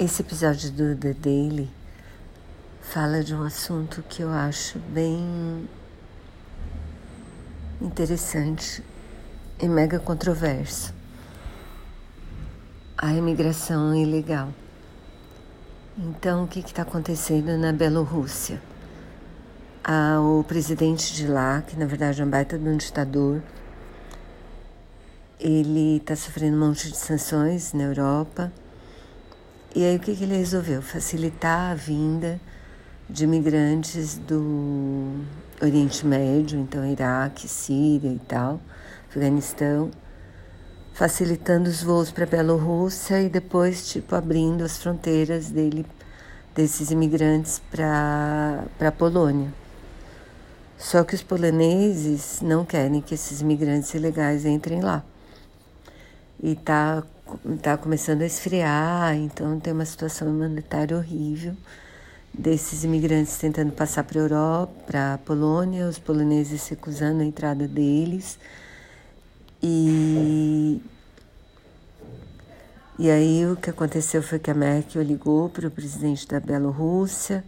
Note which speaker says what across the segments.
Speaker 1: Esse episódio do The Daily fala de um assunto que eu acho bem interessante e mega controverso: a imigração ilegal. Então, o que está acontecendo na Bielorrússia? Ah, o presidente de lá, que na verdade é um baita de um ditador, ele está sofrendo um monte de sanções na Europa e aí o que, que ele resolveu? Facilitar a vinda de imigrantes do Oriente Médio, então Iraque, Síria e tal, Afeganistão, facilitando os voos para a Bielorrússia e depois tipo abrindo as fronteiras dele desses imigrantes para a Polônia. Só que os poloneses não querem que esses imigrantes ilegais entrem lá. E tá está começando a esfriar, então tem uma situação humanitária horrível desses imigrantes tentando passar para a Europa, para a Polônia, os poloneses recusando a entrada deles. E, e aí o que aconteceu foi que a Merkel ligou para o presidente da Bielorrússia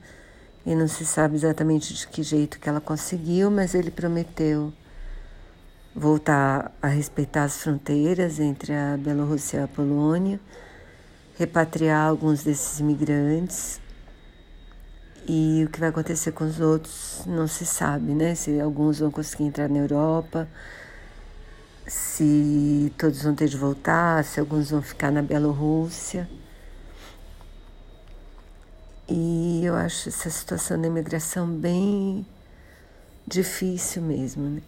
Speaker 1: e não se sabe exatamente de que jeito que ela conseguiu, mas ele prometeu voltar a respeitar as fronteiras entre a Bielorrússia e a Polônia, repatriar alguns desses imigrantes. E o que vai acontecer com os outros não se sabe, né? Se alguns vão conseguir entrar na Europa, se todos vão ter de voltar, se alguns vão ficar na Bielorrússia. E eu acho essa situação da imigração bem difícil mesmo, né?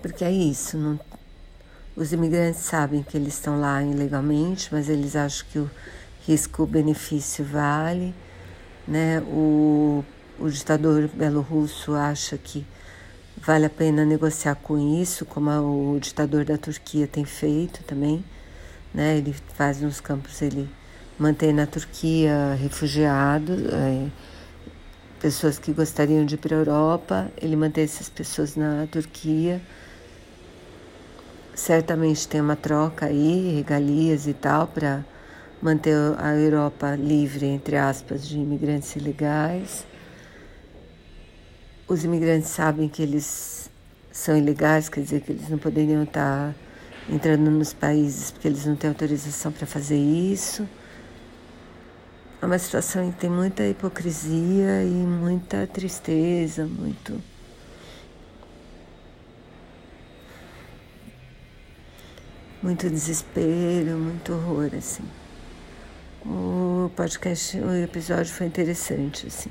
Speaker 1: Porque é isso, não, os imigrantes sabem que eles estão lá ilegalmente, mas eles acham que o risco-benefício vale. Né? O, o ditador belorrusso acha que vale a pena negociar com isso, como o ditador da Turquia tem feito também. Né? Ele faz nos campos, ele mantém na Turquia refugiados, é, pessoas que gostariam de ir para a Europa, ele mantém essas pessoas na Turquia certamente tem uma troca aí, regalias e tal, para manter a Europa livre, entre aspas, de imigrantes ilegais. Os imigrantes sabem que eles são ilegais, quer dizer, que eles não poderiam estar entrando nos países porque eles não têm autorização para fazer isso. É uma situação em que tem muita hipocrisia e muita tristeza, muito muito desespero, muito horror, assim. O podcast, o episódio foi interessante, assim.